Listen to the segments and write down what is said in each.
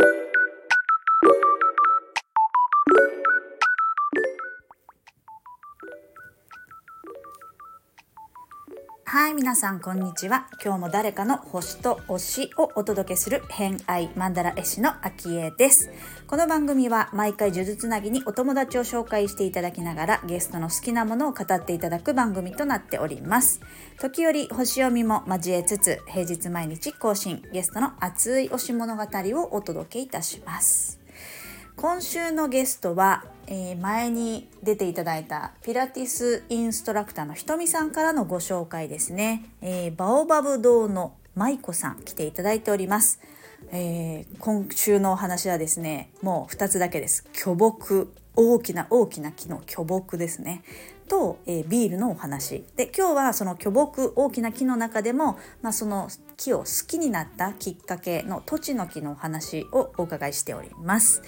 thank you はい皆さんこんにちは。今日も誰かの星と推しをお届けする偏愛マンダラ絵師のアキエです。この番組は毎回呪術つなぎにお友達を紹介していただきながらゲストの好きなものを語っていただく番組となっております。時折星読みも交えつつ平日毎日更新ゲストの熱い推し物語をお届けいたします。今週のゲストはえー、前に出ていただいたピラティスインストラクターのひとみさんからのご紹介ですね、えー、バオバブ堂の舞子さん来ていただいております、えー、今週のお話はですねもう2つだけです。巨木。大きな大きな木の巨木ですね。と、えー、ビールのお話。で今日はその巨木大きな木の中でも、まあ、その木を好きになったきっかけの土地の木のお話をお伺いしております。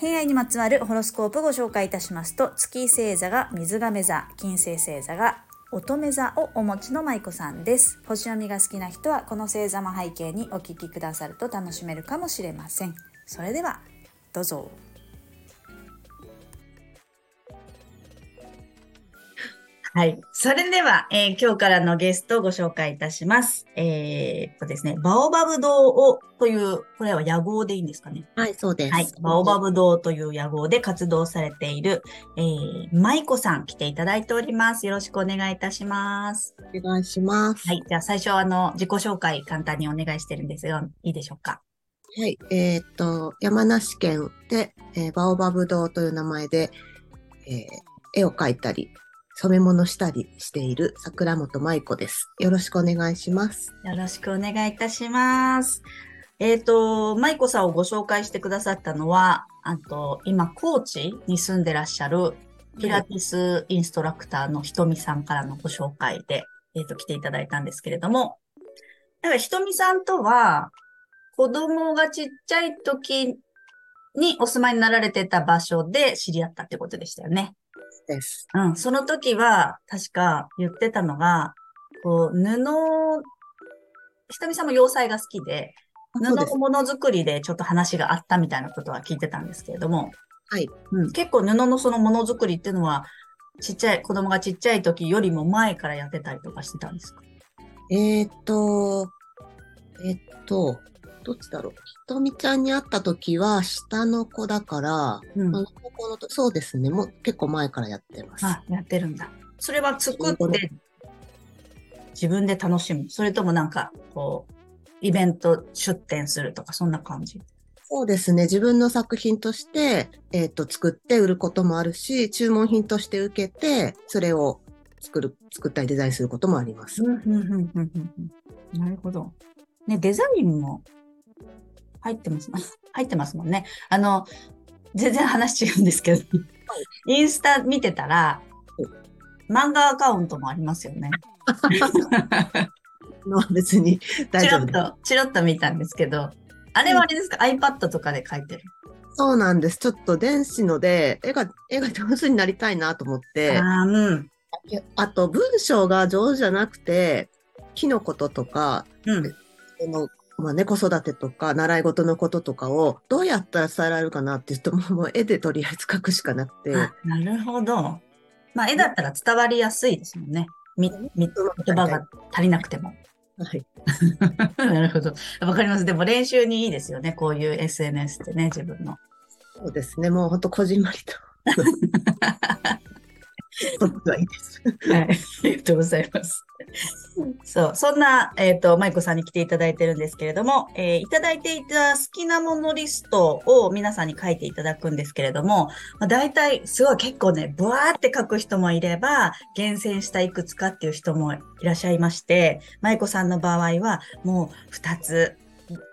偏愛にまつわるホロスコープをご紹介いたしますと月星座が水亀座金星星座が乙女座をお持ちの舞子さんです。星読みが好きな人はこの星座の背景にお聞きくださると楽しめるかもしれません。それではどうぞ。はい。それでは、えー、今日からのゲストをご紹介いたします。えー、とですね、バオバブ堂をという、これは野号でいいんですかね？はい、そうです。はい。バオバブ堂という野号で活動されている、えー、舞子さん来ていただいております。よろしくお願いいたします。お願いします。はい。じゃあ最初、あの、自己紹介簡単にお願いしてるんですが、いいでしょうか？はい。えー、っと、山梨県で、えー、バオバブ堂という名前で、えー、絵を描いたり、染め物したりしている桜本舞子です。よろしくお願いします。よろしくお願いいたします。えっ、ー、と、舞子さんをご紹介してくださったのは、あと、今、高知に住んでらっしゃるピラティスインストラクターのひとみさんからのご紹介で、えっ、ー、と、来ていただいたんですけれども、だからひとみさんとは、子供がちっちゃい時にお住まいになられてた場所で知り合ったってことでしたよね。です。うん、その時は、確か言ってたのが、こう、布、ひとみさんも洋裁が好きで、布のものづくりでちょっと話があったみたいなことは聞いてたんですけれども、はい。うん、結構布のそのものづくりっていうのは、ちっちゃい、子供がちっちゃい時よりも前からやってたりとかしてたんですか？えー、っと、えっと、どっちだろう。ひとみちゃんに会った時は、下の子だから、うん、あの高校のとそうですね。もう結構前からやってます。あ、やってるんだ。それは作って自分で楽しむ。それともなんか、こう、イベント出展するとか、そんな感じ？そうですね。自分の作品として、えっ、ー、と、作って売ることもあるし、注文品として受けて、それを作る、作ったりデザインすることもあります。なるほど。ね、デザインも入ってます。入ってますもんね。あの、全然話違うんですけど、インスタ見てたら、漫画アカウントもありますよね。の別に大丈夫チロッと、チロッと見たんですけど、あれはあれですか、うん、?iPad とかで書いてる？そうなんです。ちょっと電子ので、絵が、絵が上手になりたいなと思って。あ,、うん、あと、文章が上手じゃなくて、木のこととか、うん、そのまあね、子育てとか習い事のこととかをどうやったら伝えられるかなっていうともう絵でとりあえず描くしかなくて。なるほど。まあ絵だったら伝わりやすいですもんね。み、み、言葉が足りなくても。はい。なるほど。わかります。でも練習にいいですよね。こういう SNS ってね、自分の。そうですね。もう本当こじんまりと。僕はいいです。はい。ありがとうございます。そう、そんな、えっ、ー、と、舞子さんに来ていただいてるんですけれども、えー、いただいていた好きなものリストを皆さんに書いていただくんですけれども、まあ、大体、すごい結構ね、ブワーって書く人もいれば、厳選したいくつかっていう人もいらっしゃいまして、舞子さんの場合は、もう2つ、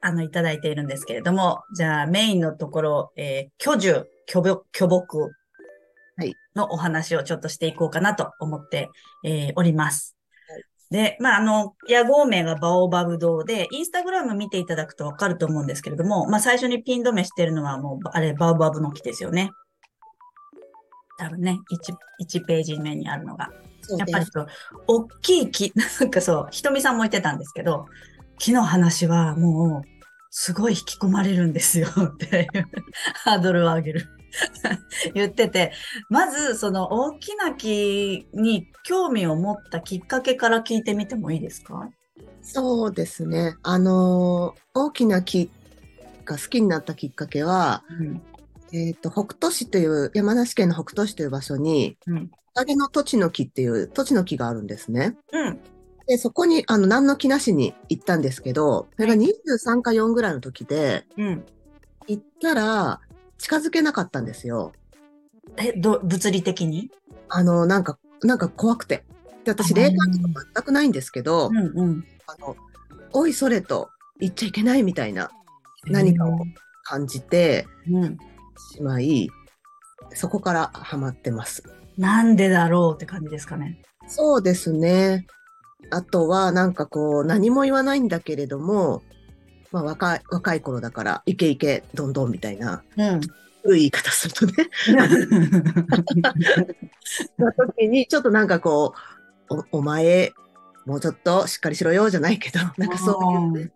あの、いただいているんですけれども、じゃあ、メインのところ、えー、居住、巨木、巨木のお話をちょっとしていこうかなと思って、えー、おります。で、まあ、あの、屋号名がバオバブ堂で、インスタグラム見ていただくとわかると思うんですけれども、まあ、最初にピン止めしてるのはもう、あれ、バオバブの木ですよね。多分ね、1、1ページ目にあるのが。やっぱりそう、大きい木、なんかそう、ひとみさんも言ってたんですけど、木の話はもう、すごい引き込まれるんですよっていうハードルを上げる 言ってて、まずその大きな木に興味を持ったきっかけから聞いてみてもいいですか？そうですね。あのー大きな木が好きになったきっかけは、うん。えっ、と、北斗市という、山梨県の北杜市という場所に、うん。トカゲの土地の木っていう土地の木があるんですね。うん。で、そこに、あの、何の気なしに行ったんですけど、それが23か4ぐらいの時で、うん。行ったら、近づけなかったんですよ。え、ど、物理的に？あの、なんか、なんか怖くて。で、私、霊感とか全くないんですけど、んうん。あの、おいそれと言っちゃいけないみたいな何かを感じてうん。しまい、そこからハマってます。なんでだろうって感じですかね。そうですね。あとは、なんかこう、何も言わないんだけれども、まあ、若い、若い頃だから、イケイケ、どんどんみたいな、うん。古い言い方するとね、の時に、ちょっとなんかこう、お、お前、もうちょっとしっかりしろよ、じゃないけど、なんかそういうね、なんか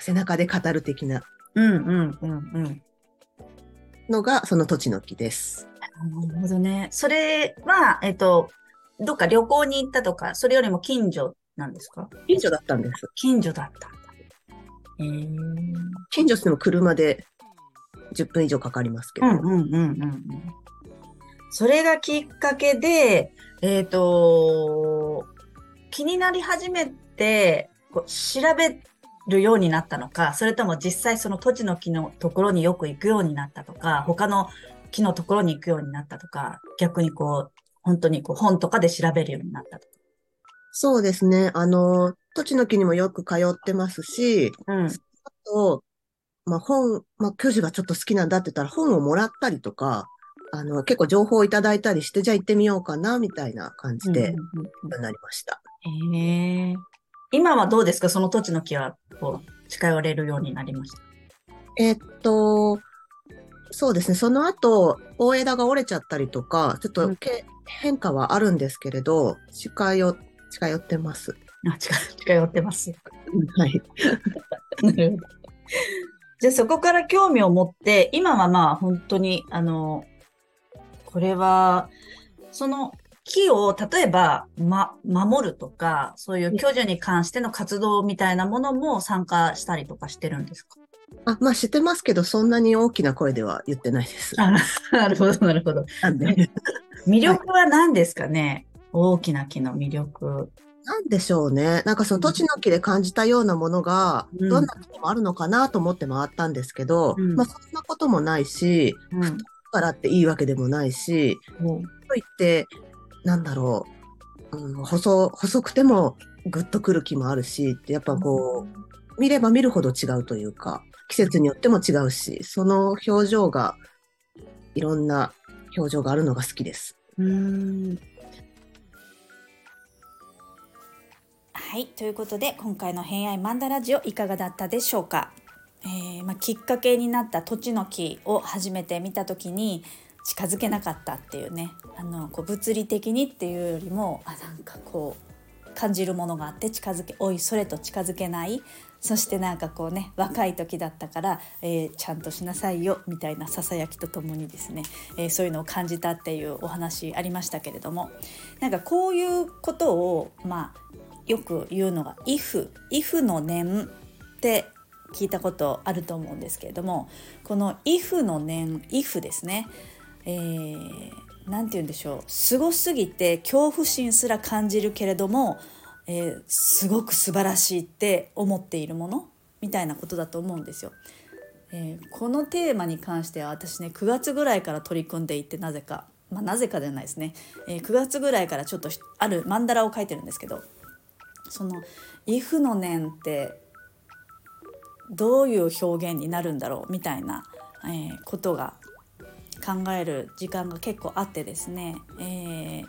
背中で語る的なうんうんうんうん。のが、その土地の木です。なるほどね。それは、えっと、どっか旅行に行ったとか、それよりも近所なんですか？近所だったんです。近所だった近所っても車で10分以上かかりますけど。うんうんうんうんうん。それがきっかけで、えっ、と、気になり始めて、こう調べるようになったのか、それとも実際その土地の木のところによく行くようになったとか、他の木のところに行くようになったとか、逆にこう、本当にこう本とかで調べるようになったとか。そうですね。あの、土地の木にもよく通ってますし、うん。あと、まあ、本、まあ、教授がちょっと好きなんだって言ったら本をもらったりとか、あの、結構情報をいただいたりして、じゃあ行ってみようかな、みたいな感じで、うんうんうんなりました。へえ今はどうですか？その土地の木は、こう、近寄れるようになりました？えっと、そうですね。その後、大枝が折れちゃったりとか、ちょっうんとけ、変化はあるんですけれど、近寄、近寄ってます。あ、近、近寄ってます。はい。じゃあそこから興味を持って、今はまあ本当に、あの、これは、その木を例えば、ま、守るとか、そういう巨樹に関しての活動みたいなものも参加したりとかしてるんですか？あ、まあ知ってますけど、そんなに大きな声では言ってないです。あなるほど、なるほど。なんで、魅力は何ですかね？大きな木の魅力。なんでしょうね。なんかその土地の木で感じたようなものが、うんどんな木にもあるのかなと思って回ったんですけど、うんまあそんなこともないし、うん。だからっていいわけでもないし、うんといって、なんだろう、うん、細、細くてもグッとくる木もあるし、やっぱこう、見れば見るほど違うというか、季節によっても違うし、その表情が、いろんな表情があるのが好きです。うーん。はい、ということで今回の「偏愛マンダラジオ」いかがだったでしょうか、えーまあ、きっかけになった土地の木を初めて見た時に近づけなかったっていうねあのこう物理的にっていうよりもあなんかこう感じるものがあって近づけおいそれと近づけないそしてなんかこうね若い時だったから、えーちゃんとしなさいよみたいなささやきとともにですね、えーそういうのを感じたっていうお話ありましたけれどもなんかこういうことをまあよく言うのが「if」「if の念」って聞いたことあると思うんですけれどもこの「if」の念「if」ですね。えーて言うんでしょう。すごすぎて恐怖心すら感じるけれども、えーすごく素晴らしいって思っているもの？みたいなことだと思うんですよ。えーこのテーマに関しては私ね9月ぐらいから取り組んでいてなぜか、まあ、なぜかじゃないですね、えー9月ぐらいからちょっとある曼荼羅を書いてるんですけどその「if の念」ってどういう表現になるんだろうみたいな、えーことが考える時間が結構あってですね、えー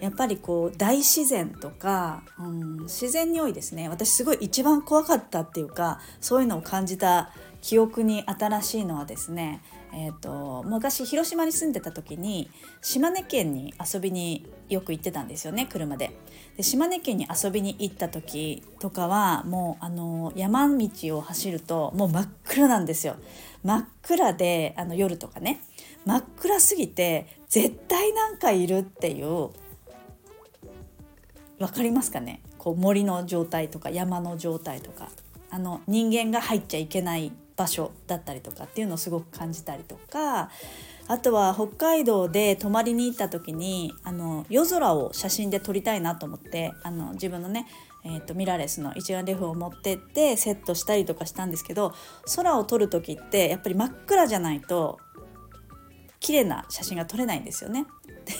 やっぱりこう大自然とか、うん、自然に多いですね。私すごい一番怖かったっていうかそういうのを感じた記憶に新しいのはですね、えーと、昔広島に住んでた時に島根県に遊びによく行ってたんですよね車で。で島根県に遊びに行った時とかはもうあの山道を走るともう真っ暗なんですよ。真っ暗であの夜とかね真っ暗すぎて絶対なんかいるっていう分かりますかね？こう森の状態とか山の状態とかあの人間が入っちゃいけない場所だったりとかっていうのをすごく感じたりとかあとは北海道で泊まりに行った時にあの夜空を写真で撮りたいなと思ってあの自分のね、えーと、ミラーレスの一眼レフを持ってってセットしたりとかしたんですけど空を撮る時ってやっぱり真っ暗じゃないと綺麗な写真が撮れないんですよね。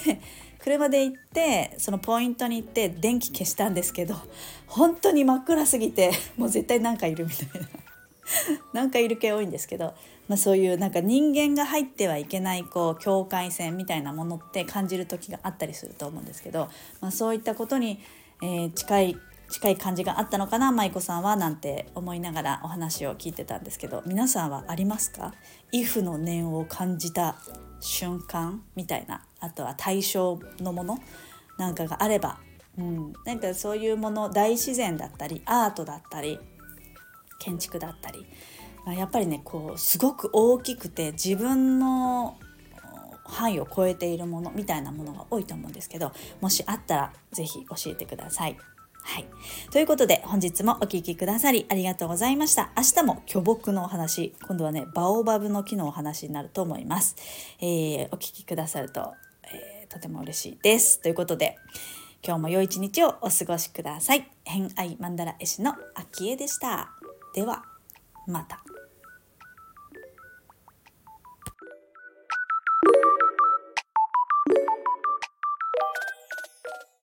で車で行ってそのポイントに行って電気消したんですけど本当に真っ暗すぎてもう絶対なんかいるみたいな なんかいる系多いんですけど、まあ、そういうなんか人間が入ってはいけないこう境界線みたいなものって感じる時があったりすると思うんですけど、まあ、そういったことに、えー、近い近い感じがあったのかな舞子さんはなんて思いながらお話を聞いてたんですけど皆さんはありますか ?if の念を感じた瞬間みたいなあとは対象のもの？なんかがあれば、うん、なんかそういうもの大自然だったりアートだったり建築だったりやっぱりねこうすごく大きくて自分の範囲を超えているものみたいなものが多いと思うんですけどもしあったら是非教えてください。はい。ということで、本日もお聴きくださりありがとうございました。明日も巨木のお話、今度はね、バオバブの木のお話になると思います。えー、お聴きくださると、えー、とても嬉しいです。ということで、今日も良い一日をお過ごしください。偏愛マンダラ絵師の秋江でした。では、また。